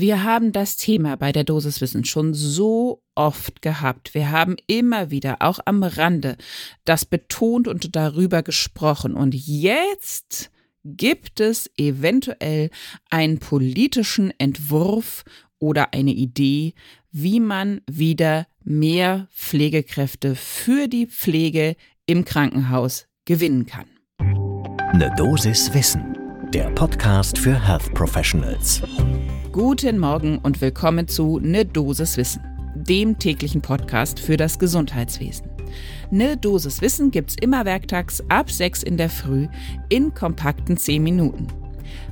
Wir haben das Thema bei der Dosiswissen schon so oft gehabt. Wir haben immer wieder, auch am Rande, das betont und darüber gesprochen. Und jetzt gibt es eventuell einen politischen Entwurf oder eine Idee, wie man wieder mehr Pflegekräfte für die Pflege im Krankenhaus gewinnen kann. Eine Dosis Wissen, der Podcast für Health Professionals. Guten Morgen und willkommen zu Ne Dosis Wissen, dem täglichen Podcast für das Gesundheitswesen. Ne Dosis Wissen gibt's immer werktags ab 6 in der Früh in kompakten 10 Minuten.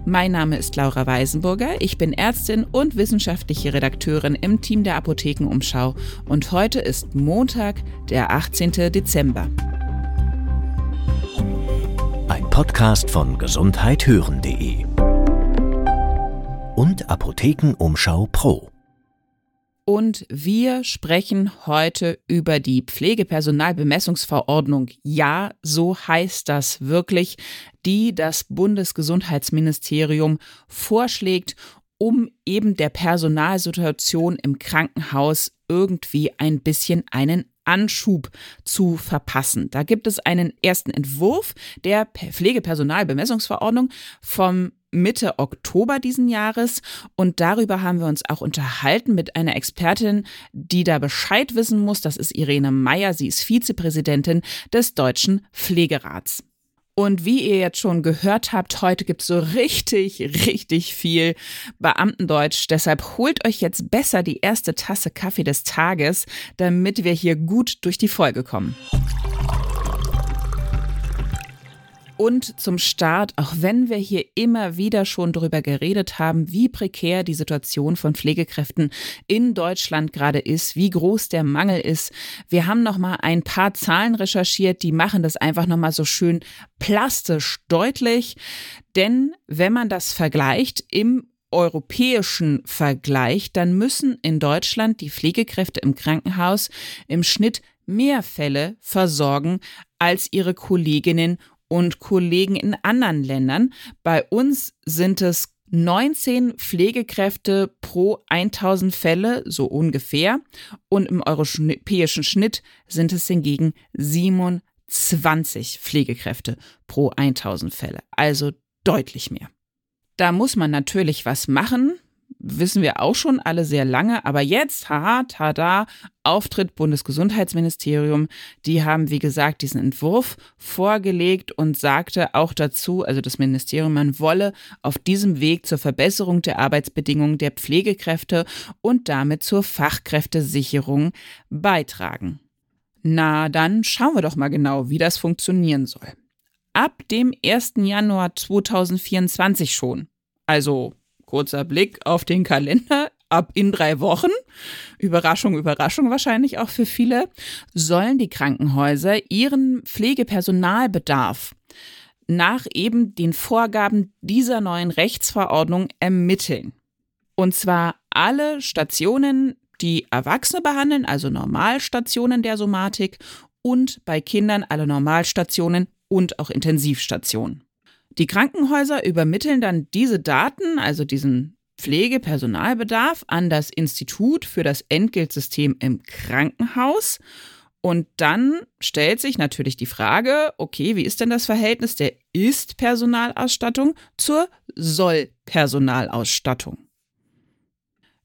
Mein Name ist Laura Weisenburger, ich bin Ärztin und wissenschaftliche Redakteurin im Team der Apothekenumschau und heute ist Montag, der 18. Dezember. Ein Podcast von gesundheithören.de und Apothekenumschau Pro. Und wir sprechen heute über die Pflegepersonalbemessungsverordnung. Ja, so heißt das wirklich, die das Bundesgesundheitsministerium vorschlägt, um eben der Personalsituation im Krankenhaus irgendwie ein bisschen einen Anschub zu verpassen. Da gibt es einen ersten Entwurf der Pflegepersonalbemessungsverordnung vom Mitte Oktober diesen Jahres und darüber haben wir uns auch unterhalten mit einer Expertin, die da Bescheid wissen muss. Das ist Irene Meyer. Sie ist Vizepräsidentin des Deutschen Pflegerats. Und wie ihr jetzt schon gehört habt, heute gibt es so richtig, richtig viel Beamtendeutsch. Deshalb holt euch jetzt besser die erste Tasse Kaffee des Tages, damit wir hier gut durch die Folge kommen. Und zum Start, auch wenn wir hier immer wieder schon darüber geredet haben, wie prekär die Situation von Pflegekräften in Deutschland gerade ist, wie groß der Mangel ist. Wir haben noch mal ein paar Zahlen recherchiert, die machen das einfach noch mal so schön plastisch deutlich, denn wenn man das vergleicht im europäischen Vergleich, dann müssen in Deutschland die Pflegekräfte im Krankenhaus im Schnitt mehr Fälle versorgen als ihre Kolleginnen und Kollegen in anderen Ländern. Bei uns sind es 19 Pflegekräfte pro 1000 Fälle, so ungefähr. Und im europäischen Schnitt sind es hingegen 27 Pflegekräfte pro 1000 Fälle. Also deutlich mehr. Da muss man natürlich was machen wissen wir auch schon alle sehr lange, aber jetzt, haha, tada, Auftritt Bundesgesundheitsministerium, die haben, wie gesagt, diesen Entwurf vorgelegt und sagte auch dazu, also das Ministerium, man wolle auf diesem Weg zur Verbesserung der Arbeitsbedingungen der Pflegekräfte und damit zur Fachkräftesicherung beitragen. Na, dann schauen wir doch mal genau, wie das funktionieren soll. Ab dem 1. Januar 2024 schon, also Kurzer Blick auf den Kalender. Ab in drei Wochen, Überraschung, Überraschung wahrscheinlich auch für viele, sollen die Krankenhäuser ihren Pflegepersonalbedarf nach eben den Vorgaben dieser neuen Rechtsverordnung ermitteln. Und zwar alle Stationen, die Erwachsene behandeln, also Normalstationen der Somatik und bei Kindern alle Normalstationen und auch Intensivstationen. Die Krankenhäuser übermitteln dann diese Daten, also diesen Pflegepersonalbedarf, an das Institut für das Entgeltsystem im Krankenhaus. Und dann stellt sich natürlich die Frage, okay, wie ist denn das Verhältnis der Ist-Personalausstattung zur Soll-Personalausstattung?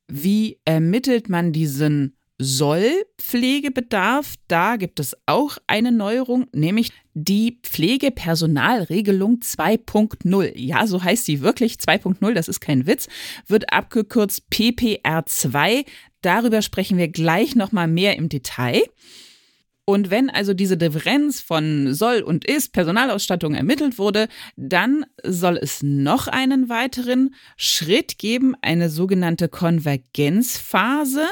Wie ermittelt man diesen Soll-Pflegebedarf, da gibt es auch eine Neuerung, nämlich die Pflegepersonalregelung 2.0. Ja, so heißt sie wirklich 2.0, das ist kein Witz, wird abgekürzt PPR2. Darüber sprechen wir gleich nochmal mehr im Detail. Und wenn also diese Differenz von soll und ist Personalausstattung ermittelt wurde, dann soll es noch einen weiteren Schritt geben, eine sogenannte Konvergenzphase.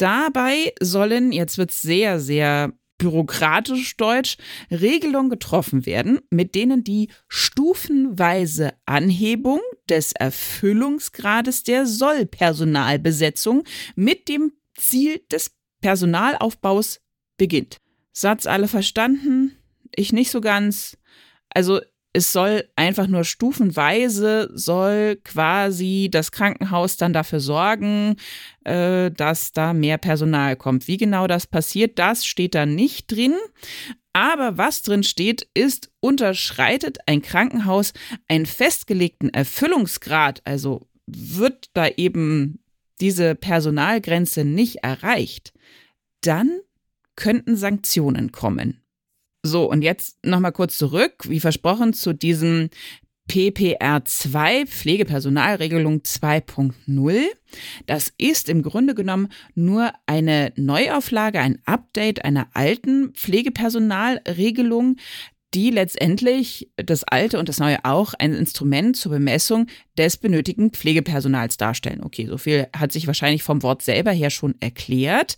Dabei sollen, jetzt wird es sehr, sehr bürokratisch deutsch, Regelungen getroffen werden, mit denen die stufenweise Anhebung des Erfüllungsgrades der Sollpersonalbesetzung mit dem Ziel des Personalaufbaus beginnt. Satz alle verstanden? Ich nicht so ganz. Also es soll einfach nur stufenweise, soll quasi das Krankenhaus dann dafür sorgen, äh, dass da mehr Personal kommt. Wie genau das passiert, das steht da nicht drin. Aber was drin steht, ist, unterschreitet ein Krankenhaus einen festgelegten Erfüllungsgrad, also wird da eben diese Personalgrenze nicht erreicht, dann könnten Sanktionen kommen. So, und jetzt nochmal kurz zurück, wie versprochen, zu diesem PPR 2, Pflegepersonalregelung 2.0. Das ist im Grunde genommen nur eine Neuauflage, ein Update einer alten Pflegepersonalregelung, die letztendlich das alte und das neue auch ein Instrument zur Bemessung des benötigten Pflegepersonals darstellen. Okay, so viel hat sich wahrscheinlich vom Wort selber her schon erklärt.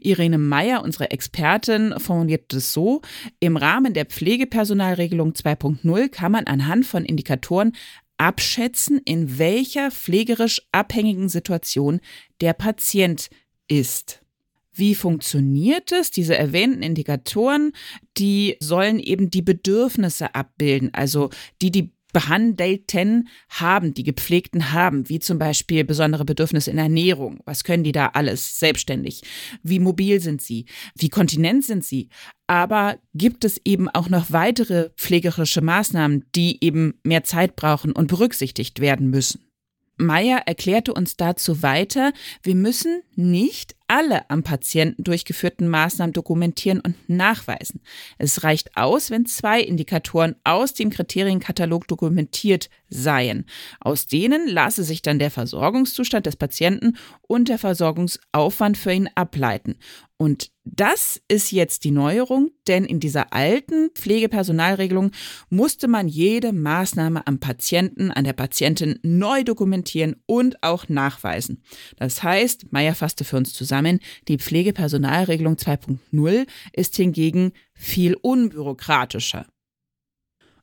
Irene Meyer, unsere Expertin, formuliert es so, im Rahmen der Pflegepersonalregelung 2.0 kann man anhand von Indikatoren abschätzen, in welcher pflegerisch abhängigen Situation der Patient ist. Wie funktioniert es? Diese erwähnten Indikatoren, die sollen eben die Bedürfnisse abbilden, also die die Behandelten haben, die Gepflegten haben, wie zum Beispiel besondere Bedürfnisse in Ernährung. Was können die da alles selbstständig? Wie mobil sind sie? Wie kontinent sind sie? Aber gibt es eben auch noch weitere pflegerische Maßnahmen, die eben mehr Zeit brauchen und berücksichtigt werden müssen? Meyer erklärte uns dazu weiter, wir müssen nicht alle am Patienten durchgeführten Maßnahmen dokumentieren und nachweisen. Es reicht aus, wenn zwei Indikatoren aus dem Kriterienkatalog dokumentiert seien. Aus denen lasse sich dann der Versorgungszustand des Patienten und der Versorgungsaufwand für ihn ableiten. Und das ist jetzt die Neuerung, denn in dieser alten Pflegepersonalregelung musste man jede Maßnahme am Patienten, an der Patientin neu dokumentieren und auch nachweisen. Das heißt, Meyer fasste für uns zusammen, die Pflegepersonalregelung 2.0 ist hingegen viel unbürokratischer.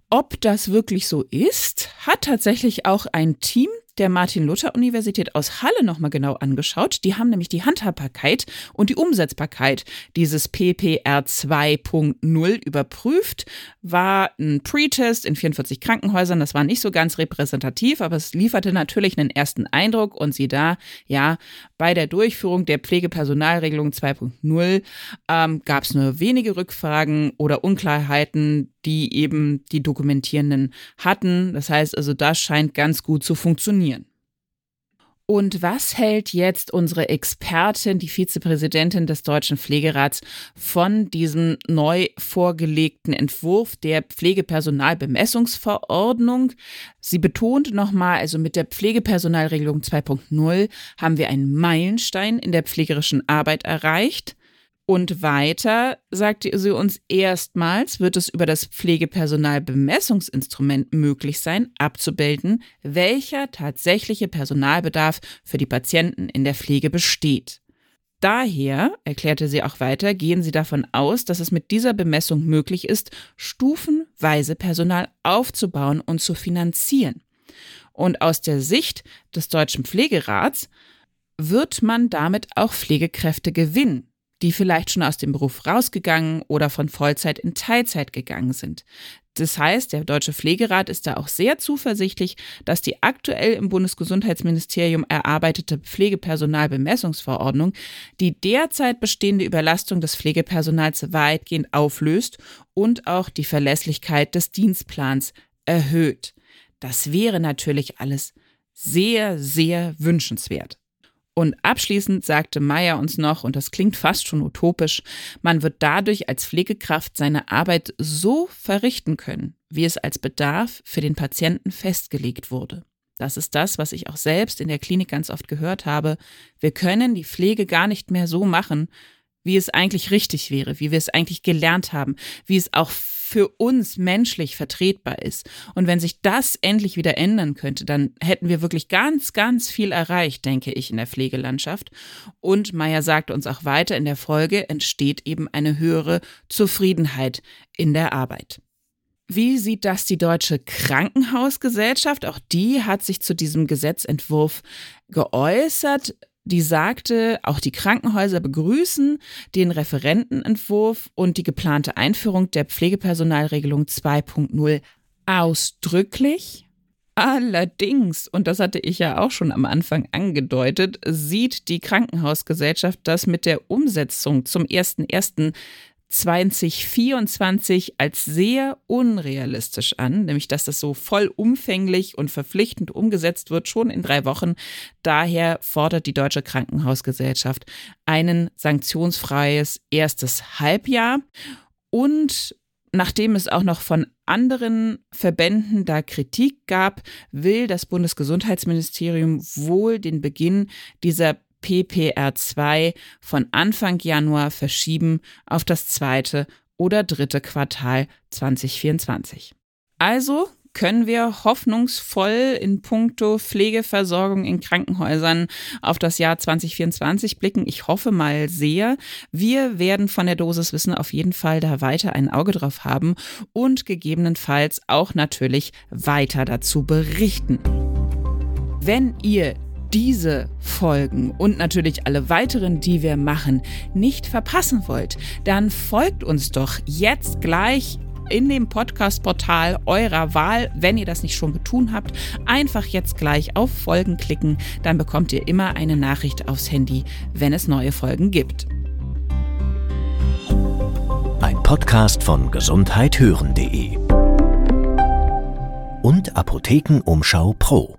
Ob das wirklich so ist, hat tatsächlich auch ein Team der Martin-Luther-Universität aus Halle nochmal genau angeschaut. Die haben nämlich die Handhabbarkeit und die Umsetzbarkeit dieses PPR 2.0 überprüft. War ein Pre-Test in 44 Krankenhäusern. Das war nicht so ganz repräsentativ, aber es lieferte natürlich einen ersten Eindruck. Und sie da, ja, bei der Durchführung der Pflegepersonalregelung 2.0 ähm, gab es nur wenige Rückfragen oder Unklarheiten, die eben die Dokumentierenden hatten. Das heißt also, das scheint ganz gut zu funktionieren. Und was hält jetzt unsere Expertin, die Vizepräsidentin des Deutschen Pflegerats, von diesem neu vorgelegten Entwurf der Pflegepersonalbemessungsverordnung? Sie betont nochmal, also mit der Pflegepersonalregelung 2.0 haben wir einen Meilenstein in der pflegerischen Arbeit erreicht. Und weiter sagte sie uns, erstmals wird es über das Pflegepersonalbemessungsinstrument möglich sein, abzubilden, welcher tatsächliche Personalbedarf für die Patienten in der Pflege besteht. Daher, erklärte sie auch weiter, gehen sie davon aus, dass es mit dieser Bemessung möglich ist, stufenweise Personal aufzubauen und zu finanzieren. Und aus der Sicht des Deutschen Pflegerats wird man damit auch Pflegekräfte gewinnen die vielleicht schon aus dem Beruf rausgegangen oder von Vollzeit in Teilzeit gegangen sind. Das heißt, der Deutsche Pflegerat ist da auch sehr zuversichtlich, dass die aktuell im Bundesgesundheitsministerium erarbeitete Pflegepersonalbemessungsverordnung die derzeit bestehende Überlastung des Pflegepersonals weitgehend auflöst und auch die Verlässlichkeit des Dienstplans erhöht. Das wäre natürlich alles sehr, sehr wünschenswert. Und abschließend sagte Meyer uns noch, und das klingt fast schon utopisch, man wird dadurch als Pflegekraft seine Arbeit so verrichten können, wie es als Bedarf für den Patienten festgelegt wurde. Das ist das, was ich auch selbst in der Klinik ganz oft gehört habe. Wir können die Pflege gar nicht mehr so machen, wie es eigentlich richtig wäre, wie wir es eigentlich gelernt haben, wie es auch für uns menschlich vertretbar ist. Und wenn sich das endlich wieder ändern könnte, dann hätten wir wirklich ganz, ganz viel erreicht, denke ich, in der Pflegelandschaft. Und Meyer sagt uns auch weiter, in der Folge entsteht eben eine höhere Zufriedenheit in der Arbeit. Wie sieht das die Deutsche Krankenhausgesellschaft? Auch die hat sich zu diesem Gesetzentwurf geäußert die sagte, auch die Krankenhäuser begrüßen den Referentenentwurf und die geplante Einführung der Pflegepersonalregelung 2.0 Ausdrücklich. Allerdings, und das hatte ich ja auch schon am Anfang angedeutet, sieht die Krankenhausgesellschaft das mit der Umsetzung zum 01.01.2024 als sehr unrealistisch an, nämlich dass das so vollumfänglich und verpflichtend umgesetzt wird, schon in drei Wochen. Daher fordert die Deutsche Krankenhausgesellschaft ein sanktionsfreies erstes Halbjahr und Nachdem es auch noch von anderen Verbänden da Kritik gab, will das Bundesgesundheitsministerium wohl den Beginn dieser PPR2 von Anfang Januar verschieben auf das zweite oder dritte Quartal 2024. Also können wir hoffnungsvoll in puncto Pflegeversorgung in Krankenhäusern auf das Jahr 2024 blicken. Ich hoffe mal sehr. Wir werden von der Dosis Wissen auf jeden Fall da weiter ein Auge drauf haben und gegebenenfalls auch natürlich weiter dazu berichten. Wenn ihr diese Folgen und natürlich alle weiteren, die wir machen, nicht verpassen wollt, dann folgt uns doch jetzt gleich in dem Podcast-Portal eurer Wahl, wenn ihr das nicht schon getan habt. Einfach jetzt gleich auf Folgen klicken, dann bekommt ihr immer eine Nachricht aufs Handy, wenn es neue Folgen gibt. Ein Podcast von gesundheithören.de und Apothekenumschau Pro.